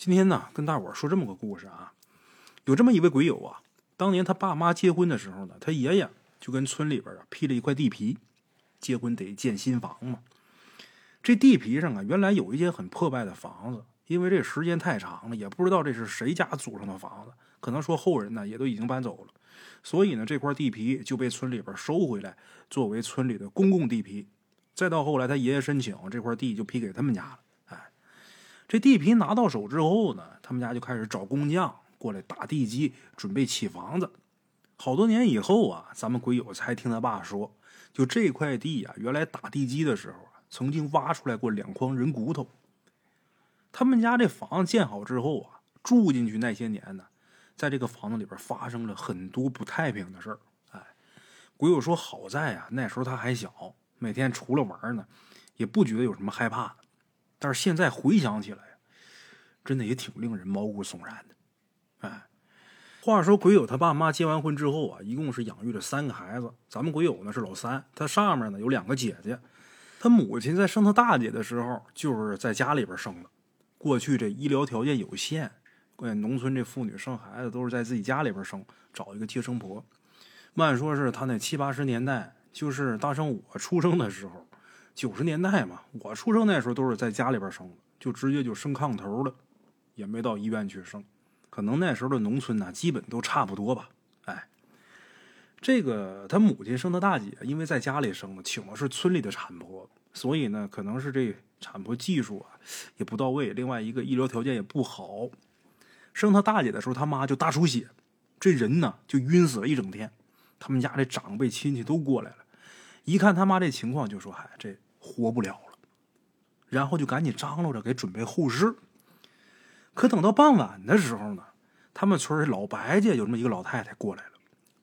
今天呢，跟大伙说这么个故事啊。有这么一位鬼友啊，当年他爸妈结婚的时候呢，他爷爷就跟村里边啊批了一块地皮，结婚得建新房嘛。这地皮上啊，原来有一间很破败的房子，因为这时间太长了，也不知道这是谁家祖上的房子，可能说后人呢也都已经搬走了，所以呢这块地皮就被村里边收回来，作为村里的公共地皮。再到后来他爷爷申请这块地就批给他们家了。这地皮拿到手之后呢，他们家就开始找工匠过来打地基，准备起房子。好多年以后啊，咱们鬼友才听他爸说，就这块地啊，原来打地基的时候啊，曾经挖出来过两筐人骨头。他们家这房子建好之后啊，住进去那些年呢，在这个房子里边发生了很多不太平的事儿。哎，鬼友说好在啊，那时候他还小，每天除了玩呢，也不觉得有什么害怕的。但是现在回想起来真的也挺令人毛骨悚然的。哎，话说鬼友他爸妈结完婚之后啊，一共是养育了三个孩子。咱们鬼友呢是老三，他上面呢有两个姐姐。他母亲在生他大姐的时候，就是在家里边生的。过去这医疗条件有限，关键农村这妇女生孩子都是在自己家里边生，找一个接生婆。慢说是他那七八十年代，就是大圣我出生的时候。九十年代嘛，我出生那时候都是在家里边生的，就直接就生炕头了，也没到医院去生。可能那时候的农村呢，基本都差不多吧。哎，这个他母亲生他大姐，因为在家里生的，请的是村里的产婆，所以呢，可能是这产婆技术啊也不到位，另外一个医疗条件也不好。生他大姐的时候，他妈就大出血，这人呢就晕死了一整天。他们家这长辈亲戚都过来了。一看他妈这情况，就说：“嗨，这活不了了。”然后就赶紧张罗着给准备后事。可等到傍晚的时候呢，他们村老白家有这么一个老太太过来了。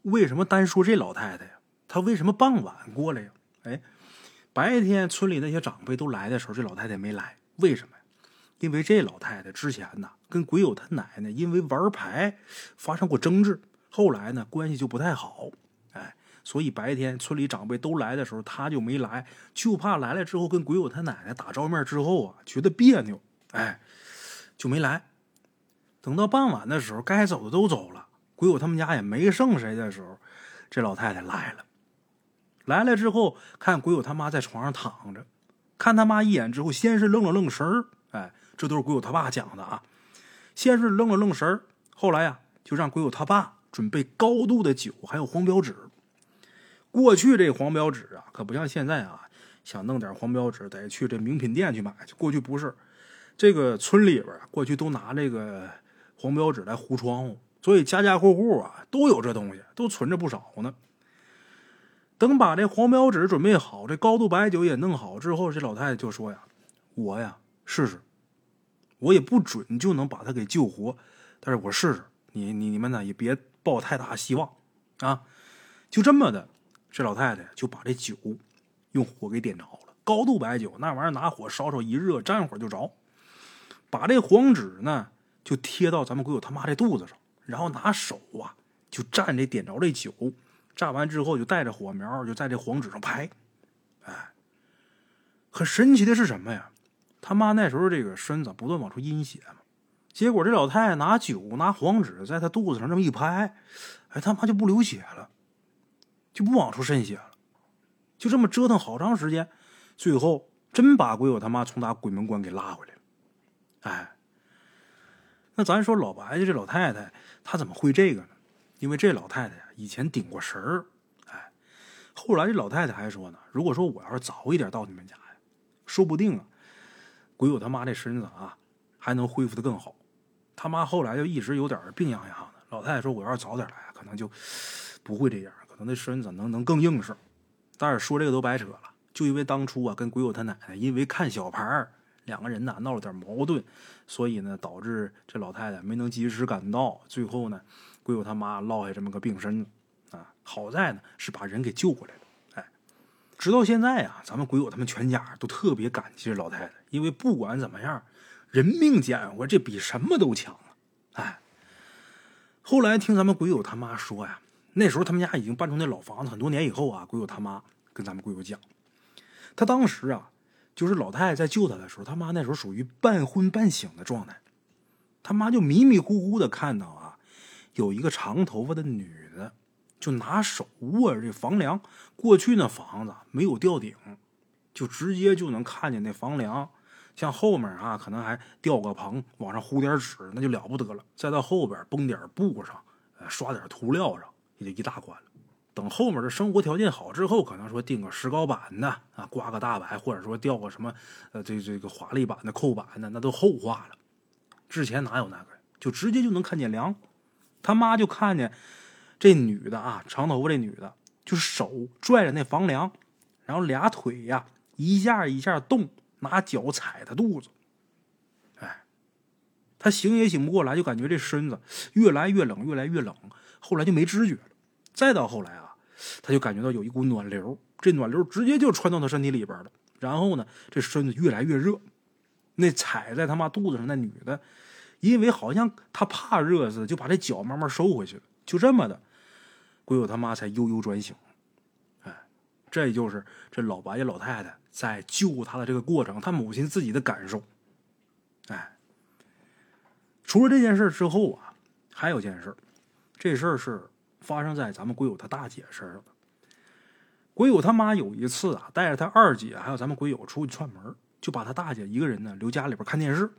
为什么单说这老太太呀？她为什么傍晚过来呀？哎，白天村里那些长辈都来的时候，这老太太没来。为什么呀？因为这老太太之前呢，跟鬼友他奶奶因为玩牌发生过争执，后来呢关系就不太好。所以白天村里长辈都来的时候，他就没来，就怕来了之后跟鬼友他奶奶打照面之后啊，觉得别扭，哎，就没来。等到傍晚的时候，该走的都走了，鬼友他们家也没剩谁的时候，这老太太来了。来了之后，看鬼友他妈在床上躺着，看他妈一眼之后，先是愣了愣神儿，哎，这都是鬼友他爸讲的啊。先是愣了愣神儿，后来呀，就让鬼友他爸准备高度的酒，还有黄标纸。过去这黄标纸啊，可不像现在啊，想弄点黄标纸得去这名品店去买去。过去不是，这个村里边过去都拿这个黄标纸来糊窗户，所以家家户户啊都有这东西，都存着不少呢。等把这黄标纸准备好，这高度白酒也弄好之后，这老太太就说呀：“我呀试试，我也不准就能把他给救活，但是我试试。你你你们呢也别抱太大希望啊，就这么的。”这老太太就把这酒用火给点着了，高度白酒那玩意儿拿火烧烧一热，沾火就着。把这黄纸呢就贴到咱们鬼友他妈这肚子上，然后拿手啊就蘸这点着这酒，蘸完之后就带着火苗就在这黄纸上拍。哎，很神奇的是什么呀？他妈那时候这个身子不断往出阴血嘛，结果这老太太拿酒拿黄纸在他肚子上这么一拍，哎，他妈就不流血了。就不往出渗血了，就这么折腾好长时间，最后真把鬼友他妈从打鬼门关给拉回来了。哎，那咱说老白家这老太太，她怎么会这个呢？因为这老太太呀，以前顶过神儿。哎，后来这老太太还说呢，如果说我要是早一点到你们家呀，说不定啊，鬼友他妈这身子啊还能恢复的更好。他妈后来就一直有点病殃殃的。老太太说，我要是早点来，可能就不会这样了。可能那身子能能更硬实，但是说这个都白扯了。就因为当初啊，跟鬼友他奶奶因为看小牌两个人呢闹了点矛盾，所以呢导致这老太太没能及时赶到，最后呢鬼友他妈落下这么个病身子啊。好在呢是把人给救过来了。哎，直到现在啊，咱们鬼友他们全家都特别感激这老太太，因为不管怎么样，人命捡回这比什么都强啊。哎，后来听咱们鬼友他妈说呀。那时候他们家已经搬出那老房子很多年以后啊，鬼友他妈跟咱们鬼友讲，他当时啊，就是老太太在救他的时候，他妈那时候属于半昏半醒的状态。他妈就迷迷糊糊的看到啊，有一个长头发的女的，就拿手握着这房梁。过去那房子没有吊顶，就直接就能看见那房梁。像后面啊，可能还吊个棚，往上糊点纸，那就了不得了。再到后边绷点布上，刷点涂料上，也就一大关了。等后面的生活条件好之后，可能说钉个石膏板的啊，刮个大白，或者说吊个什么呃这这个华丽版的扣板的，那都后话了。之前哪有那个？就直接就能看见梁。他妈就看见这女的啊，长头发这女的，就是手拽着那房梁，然后俩腿呀一下一下动。拿脚踩他肚子，哎，他醒也醒不过来，就感觉这身子越来越冷，越来越冷。后来就没知觉。再到后来啊，他就感觉到有一股暖流，这暖流直接就穿到他身体里边了。然后呢，这身子越来越热。那踩在他妈肚子上那女的，因为好像她怕热似的，就把这脚慢慢收回去了。就这么的，鬼友他妈才悠悠转醒。哎，这就是这老白家老太太。在救他的这个过程，他母亲自己的感受，哎，除了这件事之后啊，还有件事这事儿是发生在咱们鬼友他大姐身上。鬼友他妈有一次啊，带着他二姐还有咱们鬼友出去串门，就把他大姐一个人呢留家里边看电视。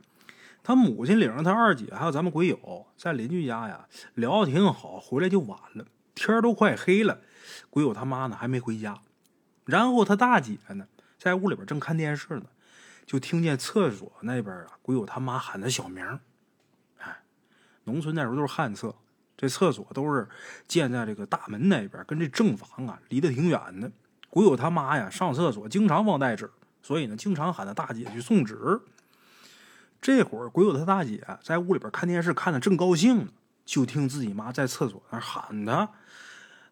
他母亲领着他二姐还有咱们鬼友在邻居家呀聊的挺好，回来就晚了，天都快黑了，鬼友他妈呢还没回家，然后他大姐呢。在屋里边正看电视呢，就听见厕所那边啊，鬼友他妈喊他小名哎，农村那时候都是旱厕，这厕所都是建在这个大门那边，跟这正房啊离得挺远的。鬼友他妈呀上厕所经常忘带纸，所以呢经常喊他大姐去送纸。这会儿鬼友他大姐在屋里边看电视，看的正高兴呢，就听自己妈在厕所那喊他，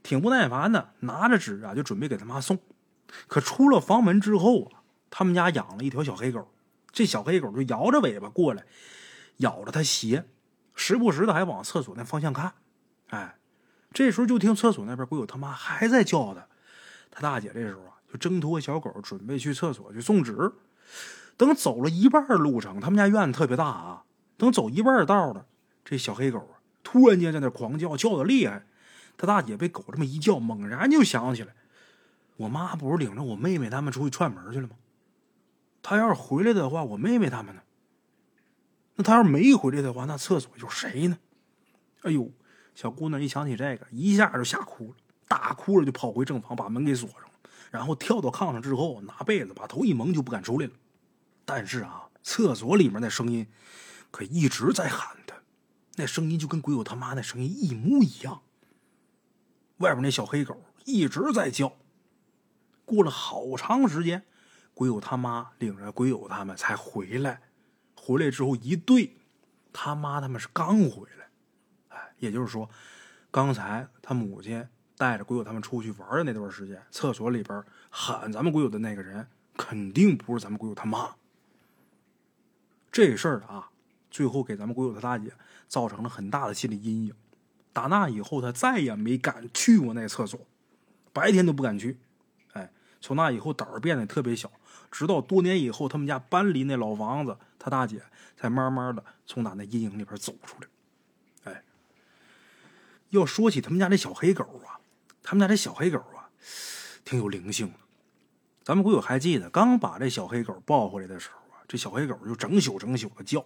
挺不耐烦的，拿着纸啊就准备给他妈送。可出了房门之后啊，他们家养了一条小黑狗，这小黑狗就摇着尾巴过来，咬着他鞋，时不时的还往厕所那方向看。哎，这时候就听厕所那边鬼友他妈还在叫他，他大姐这时候啊就挣脱小狗，准备去厕所去送纸。等走了一半路程，他们家院子特别大啊，等走一半道了，这小黑狗啊突然间在那狂叫，叫的厉害。他大姐被狗这么一叫，猛然就想起来。我妈不是领着我妹妹他们出去串门去了吗？她要是回来的话，我妹妹他们呢？那他要是没回来的话，那厕所有谁呢？哎呦，小姑娘一想起这个，一下就吓哭了，大哭了就跑回正房，把门给锁上了，然后跳到炕上之后，拿被子把头一蒙，就不敢出来了。但是啊，厕所里面那声音可一直在喊他，那声音就跟鬼友他妈那声音一模一样。外边那小黑狗一直在叫。过了好长时间，鬼友他妈领着鬼友他们才回来。回来之后一对，他妈他们是刚回来，哎，也就是说，刚才他母亲带着鬼友他们出去玩的那段时间，厕所里边喊咱们鬼友的那个人，肯定不是咱们鬼友他妈。这事儿啊，最后给咱们鬼友他大姐造成了很大的心理阴影。打那以后，他再也没敢去过那厕所，白天都不敢去。哎从那以后，胆儿变得特别小。直到多年以后，他们家搬离那老房子，他大姐才慢慢的从打那阴影里边走出来。哎，要说起他们家这小黑狗啊，他们家这小黑狗啊，挺有灵性的。咱们鬼友还记得，刚把这小黑狗抱回来的时候啊，这小黑狗就整宿整宿的叫。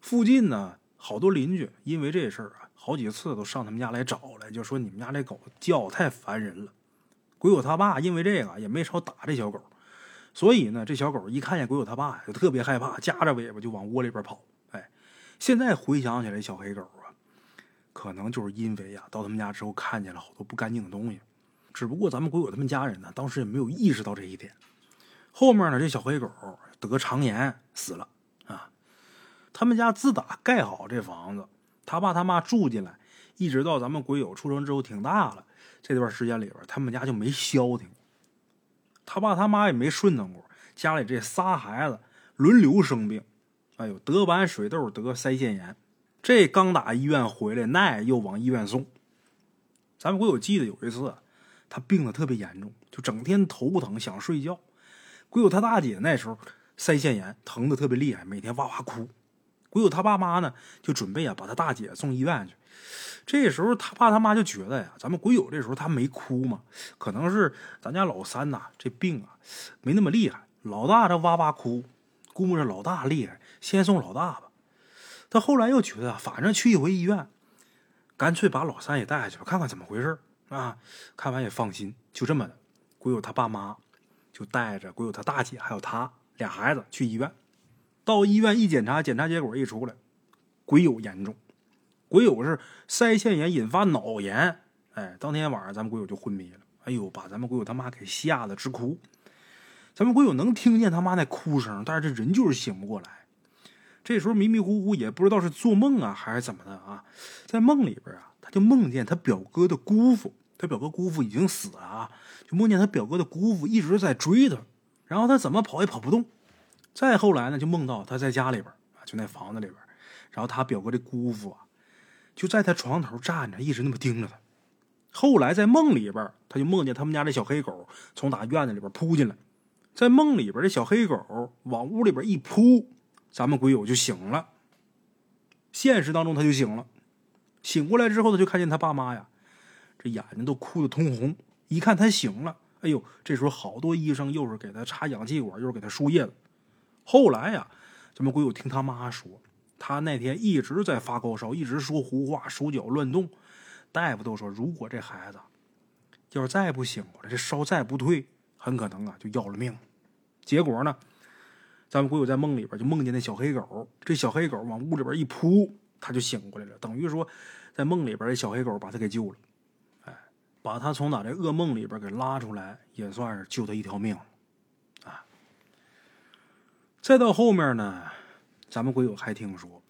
附近呢，好多邻居因为这事儿啊，好几次都上他们家来找来，就说你们家这狗叫太烦人了。鬼友他爸因为这个也没少打这小狗，所以呢，这小狗一看见鬼友他爸就特别害怕，夹着尾巴就往窝里边跑。哎，现在回想起来，小黑狗啊，可能就是因为呀，到他们家之后看见了好多不干净的东西。只不过咱们鬼友他们家人呢，当时也没有意识到这一点。后面呢，这小黑狗得肠炎死了啊。他们家自打盖好这房子，他爸他妈住进来，一直到咱们鬼友出生之后挺大了。这段时间里边，他们家就没消停过，他爸他妈也没顺当过。家里这仨孩子轮流生病，哎呦，得完水痘，得腮腺炎，这刚打医院回来，那又往医院送。咱们我有记得有一次，他病的特别严重，就整天头疼，想睡觉。鬼友他大姐那时候腮腺炎疼的特别厉害，每天哇哇哭。鬼友他爸妈呢，就准备啊把他大姐送医院去。这时候他爸他妈就觉得呀，咱们鬼友这时候他没哭嘛，可能是咱家老三呐这病啊没那么厉害，老大这哇哇哭，估摸着老大厉害，先送老大吧。他后来又觉得，反正去一回医院，干脆把老三也带下去吧，看看怎么回事啊，看完也放心。就这么的，鬼友他爸妈就带着鬼友他大姐还有他俩孩子去医院。到医院一检查，检查结果一出来，鬼友严重。鬼友是腮腺炎引发脑炎，哎，当天晚上咱们鬼友就昏迷了。哎呦，把咱们鬼友他妈给吓得直哭。咱们鬼友能听见他妈那哭声，但是这人就是醒不过来。这时候迷迷糊糊也不知道是做梦啊还是怎么的啊，在梦里边啊，他就梦见他表哥的姑父，他表哥姑父已经死了啊，就梦见他表哥的姑父一直在追他，然后他怎么跑也跑不动。再后来呢，就梦到他在家里边啊，就那房子里边，然后他表哥的姑父啊。就在他床头站着，一直那么盯着他。后来在梦里边，他就梦见他们家这小黑狗从打院子里边扑进来，在梦里边这小黑狗往屋里边一扑，咱们鬼友就醒了。现实当中他就醒了，醒过来之后他就看见他爸妈呀，这眼睛都哭得通红。一看他醒了，哎呦，这时候好多医生又是给他插氧气管，又是给他输液了。后来呀，咱们鬼友听他妈说。他那天一直在发高烧，一直说胡话，手脚乱动。大夫都说，如果这孩子要是再不醒过来，这烧再不退，很可能啊就要了命。结果呢，咱们鬼友在梦里边就梦见那小黑狗，这小黑狗往屋里边一扑，他就醒过来了。等于说，在梦里边这小黑狗把他给救了，哎，把他从哪这噩梦里边给拉出来，也算是救他一条命啊。再到后面呢。咱们鬼友还听说，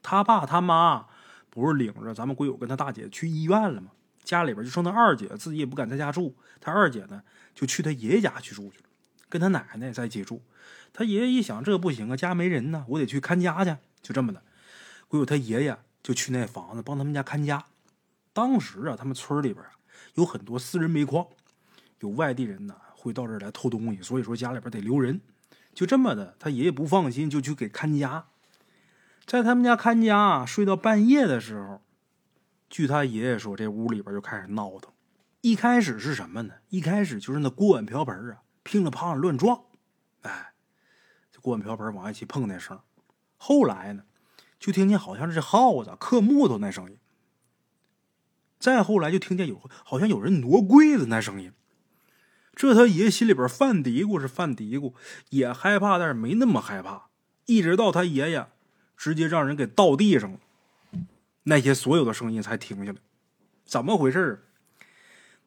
他爸他妈不是领着咱们鬼友跟他大姐去医院了吗？家里边就剩他二姐，自己也不敢在家住。他二姐呢，就去他爷爷家去住去了，跟他奶奶在一起住。他爷爷一想，这不行啊，家没人呢，我得去看家去。就这么的，鬼友他爷爷就去那房子帮他们家看家。当时啊，他们村里边啊有很多私人煤矿，有外地人呢会到这儿来偷东西，所以说家里边得留人。就这么的，他爷爷不放心，就去给看家。在他们家看家，睡到半夜的时候，据他爷爷说，这屋里边就开始闹腾。一开始是什么呢？一开始就是那锅碗瓢盆啊，乒了乓乱撞，哎，这锅碗瓢盆往一起碰那声。后来呢，就听见好像是耗子刻木头那声音。再后来就听见有好像有人挪柜子那声音。这他爷爷心里边犯嘀咕是犯嘀咕，也害怕，但是没那么害怕。一直到他爷爷直接让人给倒地上了，那些所有的声音才停下来。怎么回事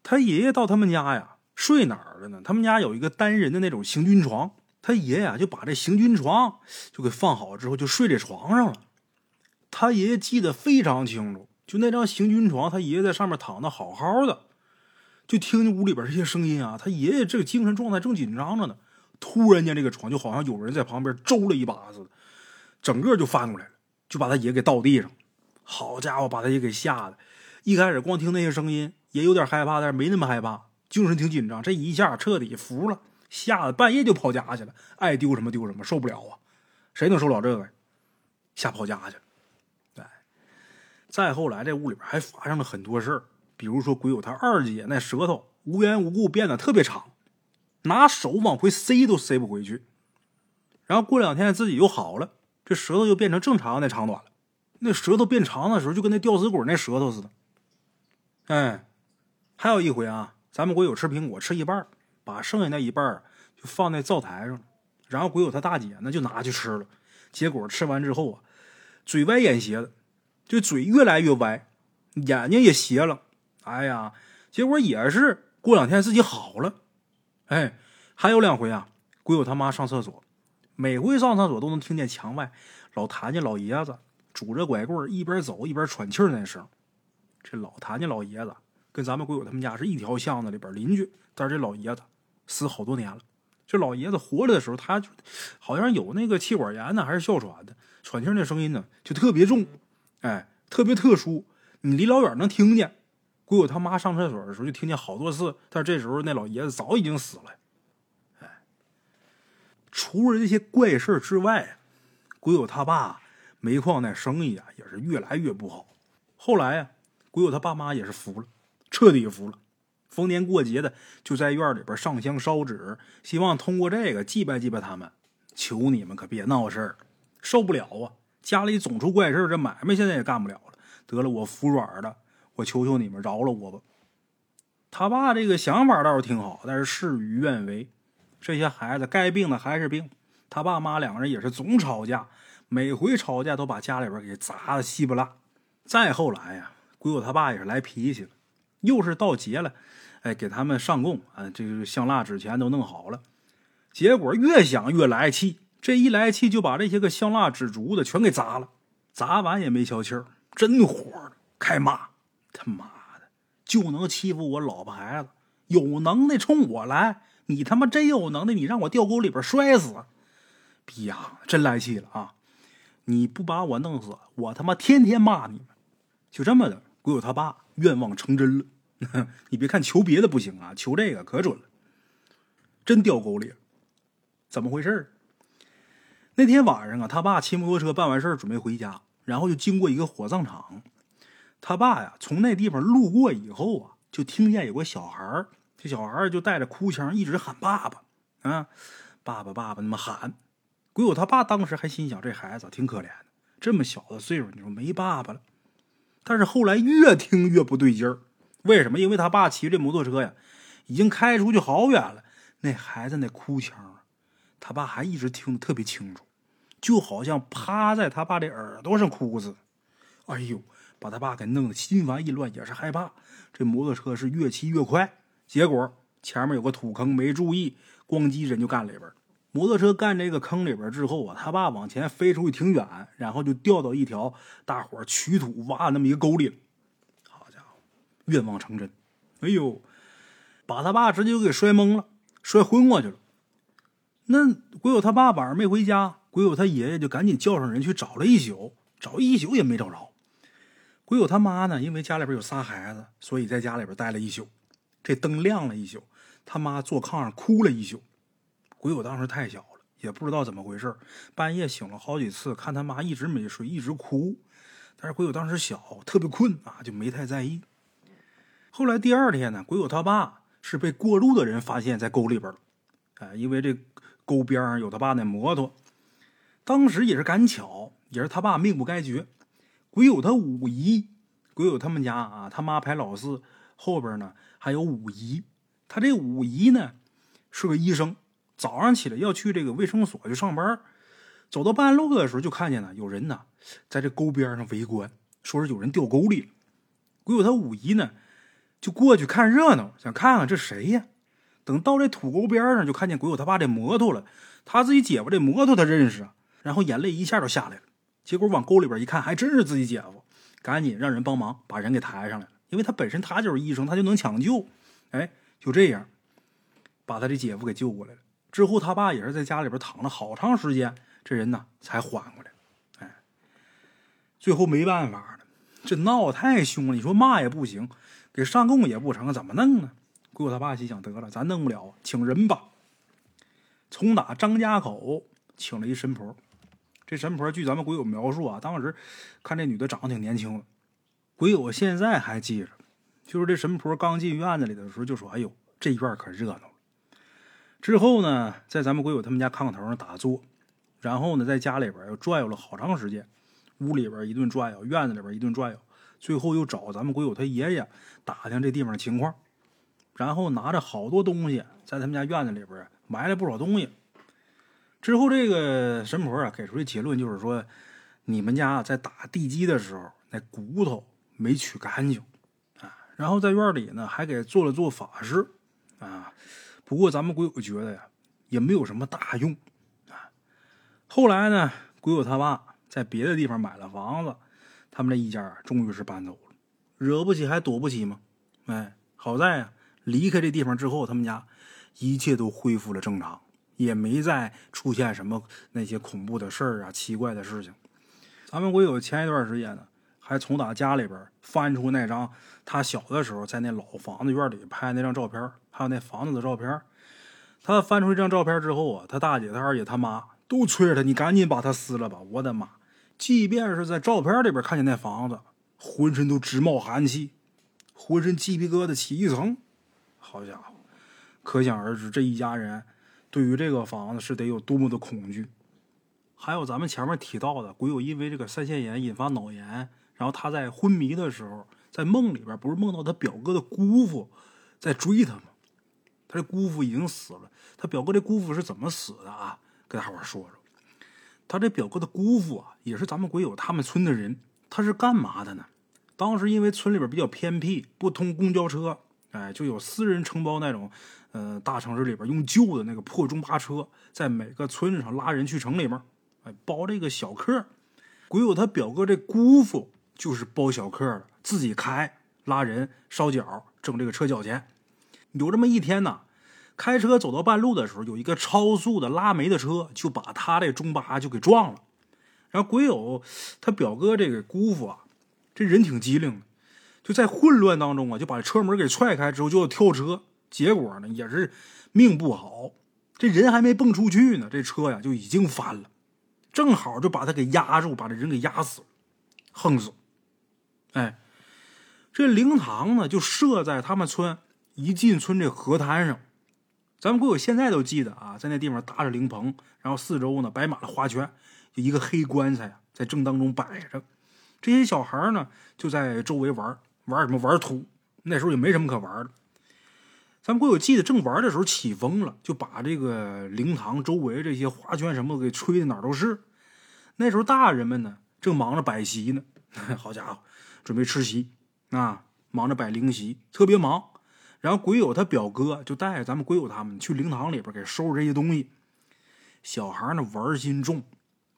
他爷爷到他们家呀，睡哪儿了呢？他们家有一个单人的那种行军床，他爷爷就把这行军床就给放好之后，就睡这床上了。他爷爷记得非常清楚，就那张行军床，他爷爷在上面躺的好好的。就听见屋里边这些声音啊，他爷爷这个精神状态正紧张着呢，突然间这个床就好像有人在旁边周了一把似的，整个就翻过来了，就把他爷给倒地上。好家伙，把他爷给吓的，一开始光听那些声音也有点害怕，但是没那么害怕，精神挺紧张。这一下彻底服了，吓得半夜就跑家去了，爱丢什么丢什么，受不了啊！谁能受了这个？吓跑家去了。哎，再后来这屋里边还发生了很多事儿。比如说，鬼友他二姐那舌头无缘无故变得特别长，拿手往回塞都塞不回去。然后过两天自己又好了，这舌头又变成正常那长短了。那舌头变长的时候，就跟那吊死鬼那舌头似的。哎，还有一回啊，咱们鬼友吃苹果吃一半，把剩下那一半就放在灶台上。然后鬼友他大姐呢就拿去吃了，结果吃完之后啊，嘴歪眼斜的，这嘴越来越歪，眼睛也斜了。哎呀，结果也是过两天自己好了。哎，还有两回啊，鬼友他妈上厕所，每回上厕所都能听见墙外老谭家老爷子拄着拐棍一边走一边喘气儿那声。这老谭家老爷子跟咱们鬼友他们家是一条巷子里边邻居，但是这老爷子死好多年了。这老爷子活着的时候，他就好像有那个气管炎呢，还是哮喘的，喘气那声音呢就特别重，哎，特别特殊，你离老远能听见。鬼友他妈上厕所的时候就听见好多次，但这时候那老爷子早已经死了。哎，除了这些怪事之外，鬼友他爸煤矿那生意啊也是越来越不好。后来呀，鬼友他爸妈也是服了，彻底服了。逢年过节的就在院里边上香烧纸，希望通过这个祭拜祭拜他们。求你们可别闹事儿，受不了啊！家里总出怪事这买卖现在也干不了了。得了，我服软了，我求求你们饶了我吧。他爸这个想法倒是挺好，但是事与愿违。这些孩子该病的还是病，他爸妈两个人也是总吵架，每回吵架都把家里边给砸的稀巴烂。再后来呀，鬼友他爸也是来脾气了，又是到节了，哎，给他们上供啊，这个香蜡纸钱都弄好了。结果越想越来气，这一来气就把这些个香蜡纸烛子全给砸了。砸完也没消气儿，真火，开骂：“他妈的，就能欺负我老婆孩子，有能耐冲我来！你他妈真有能耐，你让我掉沟里边摔死！逼呀，真来气了啊！你不把我弄死，我他妈天天骂你们！就这么的，鬼友他爸愿望成真了。你别看求别的不行啊，求这个可准了，真掉沟里了。”怎么回事那天晚上啊，他爸骑摩托车办完事准备回家，然后就经过一个火葬场。他爸呀，从那地方路过以后啊，就听见有个小孩这小孩就带着哭腔，一直喊爸爸啊，爸爸爸爸那么喊。鬼友他爸当时还心想，这孩子挺可怜的，这么小的岁数，你说没爸爸了。但是后来越听越不对劲儿，为什么？因为他爸骑这摩托车呀，已经开出去好远了，那孩子那哭腔。他爸还一直听得特别清楚，就好像趴在他爸的耳朵上哭似的。哎呦，把他爸给弄得心烦意乱，也是害怕。这摩托车是越骑越快，结果前面有个土坑，没注意，咣叽人就干里边。摩托车干这个坑里边之后啊，他爸往前飞出去挺远，然后就掉到一条大伙取土挖那么一个沟里了。好家伙，愿望成真！哎呦，把他爸直接就给摔懵了，摔昏过去了。那鬼友他爸晚上没回家，鬼友他爷爷就赶紧叫上人去找了一宿，找一宿也没找着。鬼友他妈呢，因为家里边有仨孩子，所以在家里边待了一宿。这灯亮了一宿，他妈坐炕上哭了一宿。鬼友当时太小了，也不知道怎么回事，半夜醒了好几次，看他妈一直没睡，一直哭。但是鬼友当时小，特别困啊，就没太在意。后来第二天呢，鬼友他爸是被过路的人发现，在沟里边了。哎，因为这。沟边上有他爸那摩托，当时也是赶巧，也是他爸命不该绝。鬼友他五姨，鬼友他们家啊，他妈排老四，后边呢还有五姨。他这五姨呢是个医生，早上起来要去这个卫生所去上班，走到半路的时候就看见了有人呢在这沟边上围观，说是有人掉沟里了。鬼友他五姨呢就过去看热闹，想看看这谁呀。等到这土沟边上，就看见鬼友他爸这摩托了。他自己姐夫这摩托他认识啊，然后眼泪一下就下来了。结果往沟里边一看，还真是自己姐夫，赶紧让人帮忙把人给抬上来了。因为他本身他就是医生，他就能抢救。哎，就这样把他的姐夫给救过来了。之后他爸也是在家里边躺了好长时间，这人呢才缓过来。哎，最后没办法了，这闹太凶了。你说骂也不行，给上供也不成，怎么弄呢？鬼友他爸心想：得了，咱弄不了，请人吧。从打张家口请了一神婆。这神婆据咱们鬼友描述啊，当时看这女的长得挺年轻的。鬼友现在还记着，就是这神婆刚进院子里的时候就说：“哎呦，这院可热闹了。”之后呢，在咱们鬼友他们家炕头上打坐，然后呢，在家里边又转悠了好长时间，屋里边一顿转悠，院子里边一顿转悠，最后又找咱们鬼友他爷爷打听这地方情况。然后拿着好多东西，在他们家院子里边埋了不少东西。之后，这个神婆啊给出的结论就是说，你们家在打地基的时候，那骨头没取干净啊。然后在院里呢，还给做了做法事啊。不过咱们鬼友觉得呀，也没有什么大用啊。后来呢，鬼友他爸在别的地方买了房子，他们这一家终于是搬走了。惹不起还躲不起吗？哎，好在呀。离开这地方之后，他们家一切都恢复了正常，也没再出现什么那些恐怖的事儿啊、奇怪的事情。咱们鬼友前一段时间呢，还从他家里边翻出那张他小的时候在那老房子院里拍那张照片，还有那房子的照片。他翻出一张照片之后啊，他大姐、他二姐、他妈都催着他：“你赶紧把它撕了吧！”我的妈，即便是在照片里边看见那房子，浑身都直冒寒气，浑身鸡皮疙瘩起一层。好家伙，可想而知，这一家人对于这个房子是得有多么的恐惧。还有咱们前面提到的，鬼友因为这个腮腺炎引发脑炎，然后他在昏迷的时候，在梦里边不是梦到他表哥的姑父在追他吗？他这姑父已经死了，他表哥这姑父是怎么死的啊？跟大伙说说。他这表哥的姑父啊，也是咱们鬼友他们村的人。他是干嘛的呢？当时因为村里边比较偏僻，不通公交车，哎，就有私人承包那种，呃，大城市里边用旧的那个破中巴车，在每个村子上拉人去城里面，哎，包这个小客。鬼友他表哥这姑父就是包小客的，自己开拉人烧脚，挣这个车脚钱。有这么一天呢。开车走到半路的时候，有一个超速的拉煤的车就把他这中巴就给撞了。然后鬼友他表哥这个姑父啊，这人挺机灵的，就在混乱当中啊，就把车门给踹开之后就要跳车。结果呢也是命不好，这人还没蹦出去呢，这车呀就已经翻了，正好就把他给压住，把这人给压死了，横死。哎，这灵堂呢就设在他们村一进村这河滩上。咱们鬼友现在都记得啊，在那地方搭着灵棚，然后四周呢摆满了花圈，就一个黑棺材在正当中摆着。这些小孩呢就在周围玩玩什么玩土，那时候也没什么可玩的。咱们鬼友记得正玩的时候起风了，就把这个灵堂周围这些花圈什么给吹的哪都是。那时候大人们呢正忙着摆席呢，好家伙，准备吃席啊，忙着摆灵席，特别忙。然后鬼友他表哥就带着咱们鬼友他们去灵堂里边给收拾这些东西。小孩呢玩心重，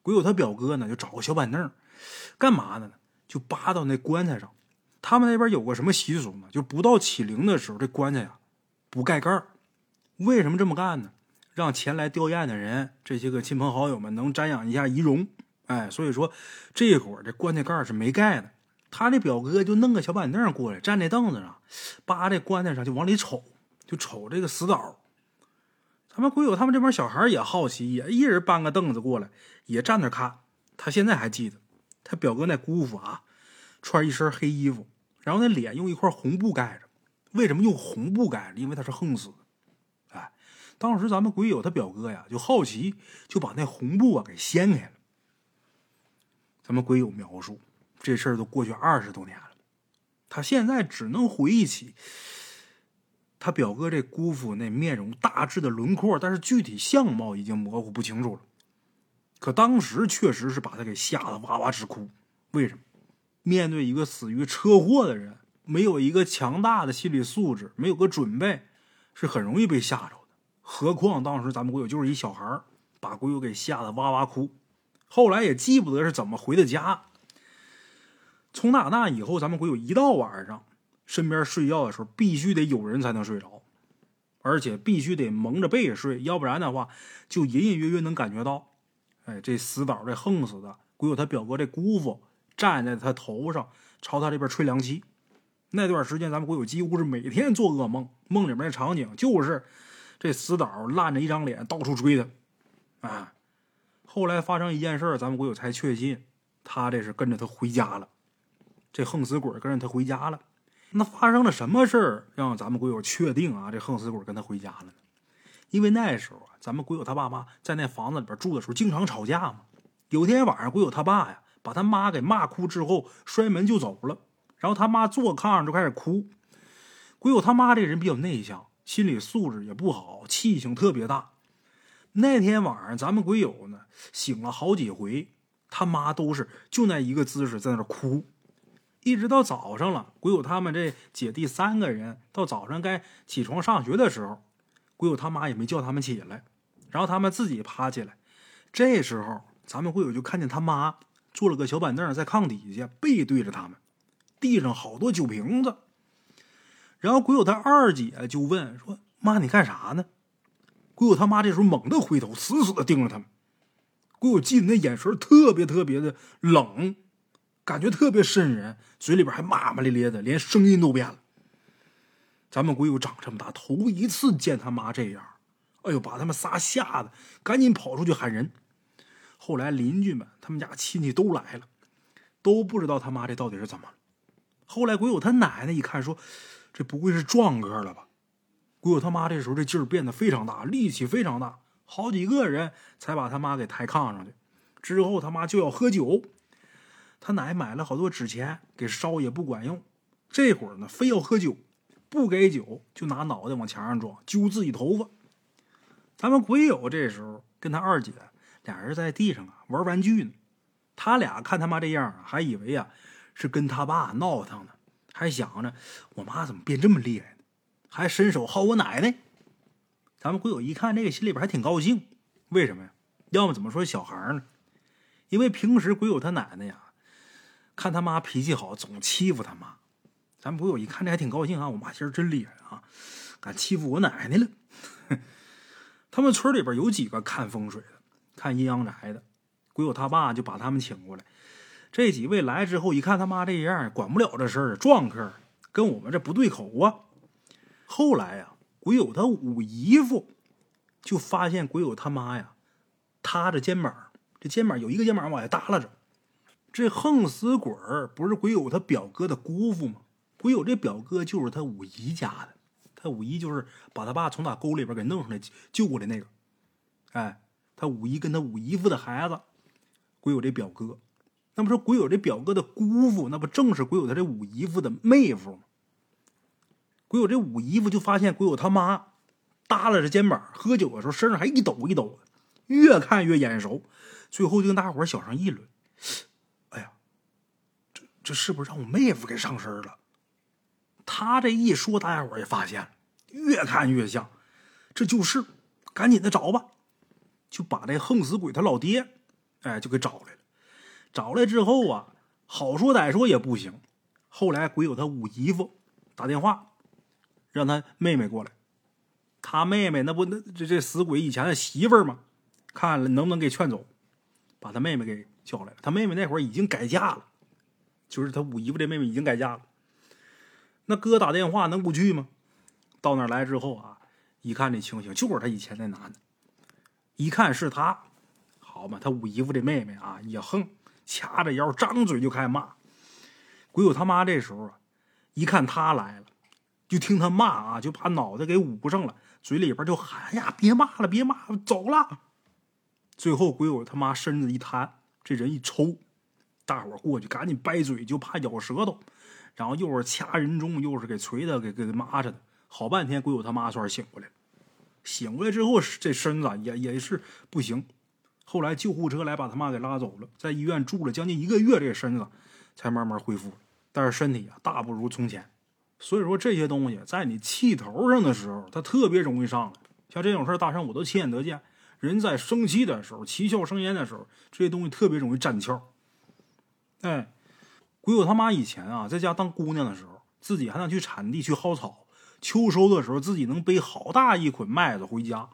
鬼友他表哥呢就找个小板凳，干嘛呢？就扒到那棺材上。他们那边有个什么习俗呢？就不到起灵的时候，这棺材呀不盖盖儿为什么这么干呢？让前来吊唁的人这些个亲朋好友们能瞻仰一下仪容。哎，所以说这会儿这棺材盖是没盖的。他那表哥就弄个小板凳过来，站那凳子上，扒这棺材上就往里瞅，就瞅这个死岛。咱们鬼友他们这帮小孩也好奇，也一人搬个凳子过来，也站那看。他现在还记得，他表哥那姑父啊，穿一身黑衣服，然后那脸用一块红布盖着。为什么用红布盖着？因为他是横死的。哎，当时咱们鬼友他表哥呀，就好奇，就把那红布啊给掀开了。咱们鬼友描述。这事儿都过去二十多年了，他现在只能回忆起他表哥这姑父那面容大致的轮廓，但是具体相貌已经模糊不清楚了。可当时确实是把他给吓得哇哇直哭。为什么？面对一个死于车祸的人，没有一个强大的心理素质，没有个准备，是很容易被吓着的。何况当时咱们国友就是一小孩把国友给吓得哇哇哭。后来也记不得是怎么回的家。从那那以后，咱们鬼友一到晚上，身边睡觉的时候必须得有人才能睡着，而且必须得蒙着被睡，要不然的话就隐隐约约能感觉到，哎，这死倒这横死的鬼友他表哥这姑父站在他头上，朝他这边吹凉气。那段时间，咱们鬼友几乎是每天做噩梦，梦里面的场景就是这死倒烂着一张脸，到处追他。啊，后来发生一件事咱们鬼友才确信，他这是跟着他回家了。这横死鬼跟着他回家了，那发生了什么事让咱们鬼友确定啊？这横死鬼跟他回家了呢？因为那时候啊，咱们鬼友他爸妈在那房子里边住的时候经常吵架嘛。有天晚上，鬼友他爸呀把他妈给骂哭之后，摔门就走了。然后他妈坐炕上就开始哭。鬼友他妈这人比较内向，心理素质也不好，气性特别大。那天晚上，咱们鬼友呢醒了好几回，他妈都是就那一个姿势在那哭。一直到早上了，鬼友他们这姐弟三个人到早上该起床上学的时候，鬼友他妈也没叫他们起来，然后他们自己爬起来。这时候，咱们鬼友就看见他妈坐了个小板凳在炕底下，背对着他们，地上好多酒瓶子。然后鬼友他二姐就问说：“妈，你干啥呢？”鬼友他妈这时候猛地回头，死死的盯着他们。鬼友记得那眼神特别特别的冷。感觉特别瘆人，嘴里边还骂骂咧咧的，连声音都变了。咱们鬼友长这么大，头一次见他妈这样，哎呦，把他们仨吓得赶紧跑出去喊人。后来邻居们、他们家亲戚都来了，都不知道他妈这到底是怎么了。后来鬼友他奶奶一看，说：“这不会是壮哥了吧？”鬼友他妈这时候这劲儿变得非常大，力气非常大，好几个人才把他妈给抬炕上去。之后他妈就要喝酒，他奶买了好多纸钱给烧也不管用，这会儿呢非要喝酒，不给酒就拿脑袋往墙上撞，揪自己头发。咱们鬼友这时候跟他二姐俩人在地上啊玩玩具呢，他俩看他妈这样，还以为啊是跟他爸闹腾呢，还想着我妈怎么变这么厉害呢，还伸手薅我奶奶。咱们鬼友一看这个，心里边还挺高兴，为什么呀？要么怎么说小孩呢？因为平时鬼友他奶奶呀，看他妈脾气好，总欺负他妈。咱们鬼友一看这还挺高兴啊，我妈今儿真厉害啊，敢欺负我奶奶了。他们村里边有几个看风水的、看阴阳宅的，鬼友他爸就把他们请过来。这几位来之后，一看他妈这样，管不了这事儿，撞客跟我们这不对口啊。后来呀，鬼友他五姨夫就发现鬼友他妈呀，塌着肩膀。这肩膀有一个肩膀往下耷拉着，这横死鬼儿不是鬼友他表哥的姑父吗？鬼友这表哥就是他五姨家的，他五姨就是把他爸从打沟里边给弄上来救过来那个。哎，他五姨跟他五姨夫的孩子，鬼友这表哥，那不说鬼友这表哥的姑父，那不正是鬼友他这五姨夫的妹夫吗？鬼友这五姨夫就发现鬼友他妈耷拉着肩膀喝酒的时候，身上还一抖一抖的，越看越眼熟。最后就跟大伙小声议论：“哎呀，这这是不是让我妹夫给上身了？”他这一说，大家伙也发现了，越看越像，这就是，赶紧的找吧，就把这横死鬼他老爹，哎，就给找来了。找来之后啊，好说歹说也不行。后来鬼友他五姨夫打电话，让他妹妹过来。他妹妹那不那这这死鬼以前的媳妇儿吗？看了能不能给劝走。把他妹妹给叫来了，他妹妹那会儿已经改嫁了，就是他五姨夫这妹妹已经改嫁了。那哥打电话能不去吗？到那来之后啊，一看这情形，就是他以前那男的，一看是他，好嘛，他五姨夫这妹妹啊也横，掐着腰，张嘴就开始骂。鬼友他妈这时候啊，一看他来了，就听他骂啊，就把脑袋给捂上了，嘴里边就喊呀：“别骂了，别骂了，走了。”最后，鬼友他妈身子一瘫，这人一抽，大伙过去赶紧掰嘴，就怕咬舌头，然后又是掐人中，又是给捶的，给给麻着的，好半天，鬼友他妈算是醒过来了。醒过来之后，这身子也也是不行。后来救护车来把他妈给拉走了，在医院住了将近一个月，这身子才慢慢恢复。但是身体啊，大不如从前。所以说，这些东西在你气头上的时候，它特别容易上来。像这种事大圣我都亲眼得见。人在生气的时候，七窍生烟的时候，这些东西特别容易占窍。哎，鬼友他妈以前啊，在家当姑娘的时候，自己还能去铲地去薅草。秋收的时候，自己能背好大一捆麦子回家。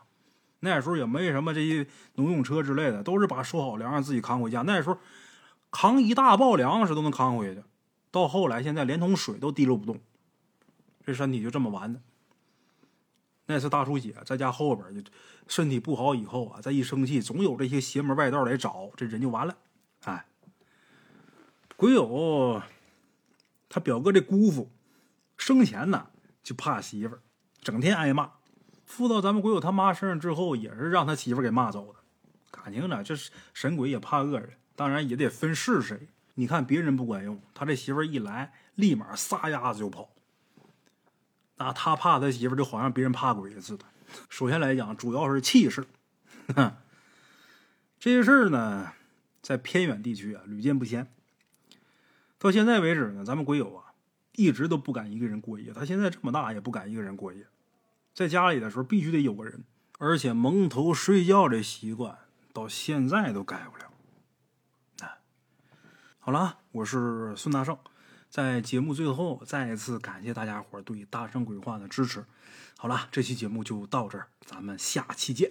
那时候也没什么这些农用车之类的，都是把收好粮自己扛回家。那时候扛一大包粮食都能扛回去。到后来，现在连桶水都提溜不动，这身体就这么完的。那次大出血，在家后边就身体不好以后啊，再一生气，总有这些邪门外道来找，这人就完了。哎，鬼友他表哥这姑父生前呢就怕媳妇儿，整天挨骂，附到咱们鬼友他妈身上之后，也是让他媳妇儿给骂走的。感情呢，这神鬼也怕恶人，当然也得分是谁。你看别人不管用，他这媳妇儿一来，立马撒丫子就跑。那他怕他媳妇就好像别人怕鬼似的。首先来讲，主要是气势。这些事儿呢，在偏远地区啊屡见不鲜。到现在为止呢，咱们鬼友啊一直都不敢一个人过夜。他现在这么大也不敢一个人过夜，在家里的时候必须得有个人，而且蒙头睡觉这习惯到现在都改不了。哎，好了，我是孙大圣。在节目最后，再一次感谢大家伙对《大圣鬼话》的支持。好了，这期节目就到这儿，咱们下期见。